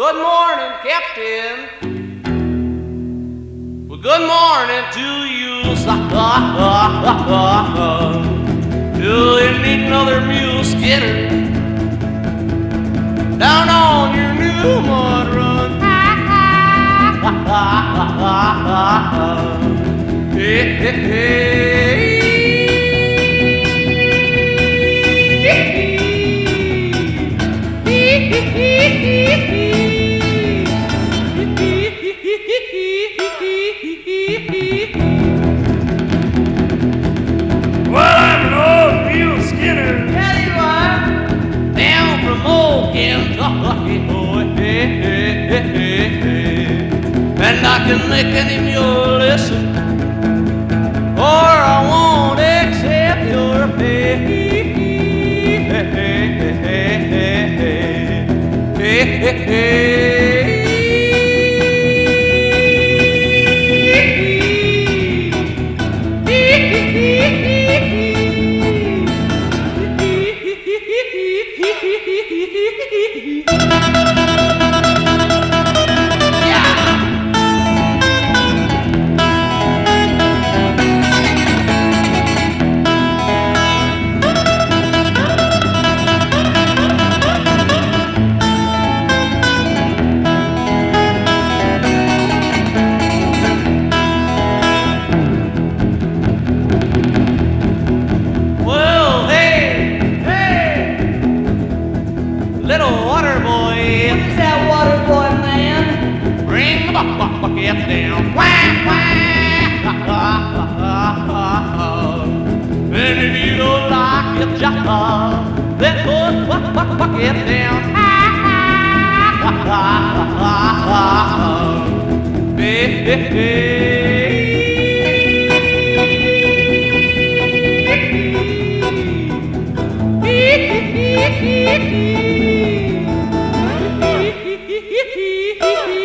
Good morning, Captain. Well, good morning to you. Do you need another mule skidder down on your new mud run? hey, Hey, hey, And I can make any mule listen, or I won't accept your pay. water boy, that water boy, man? bring the buck, buck, bucket down. Wah, wah. And if you don't like your job, uh, then put buck, buck, bucket down. Hey, hey, hey. Yeah.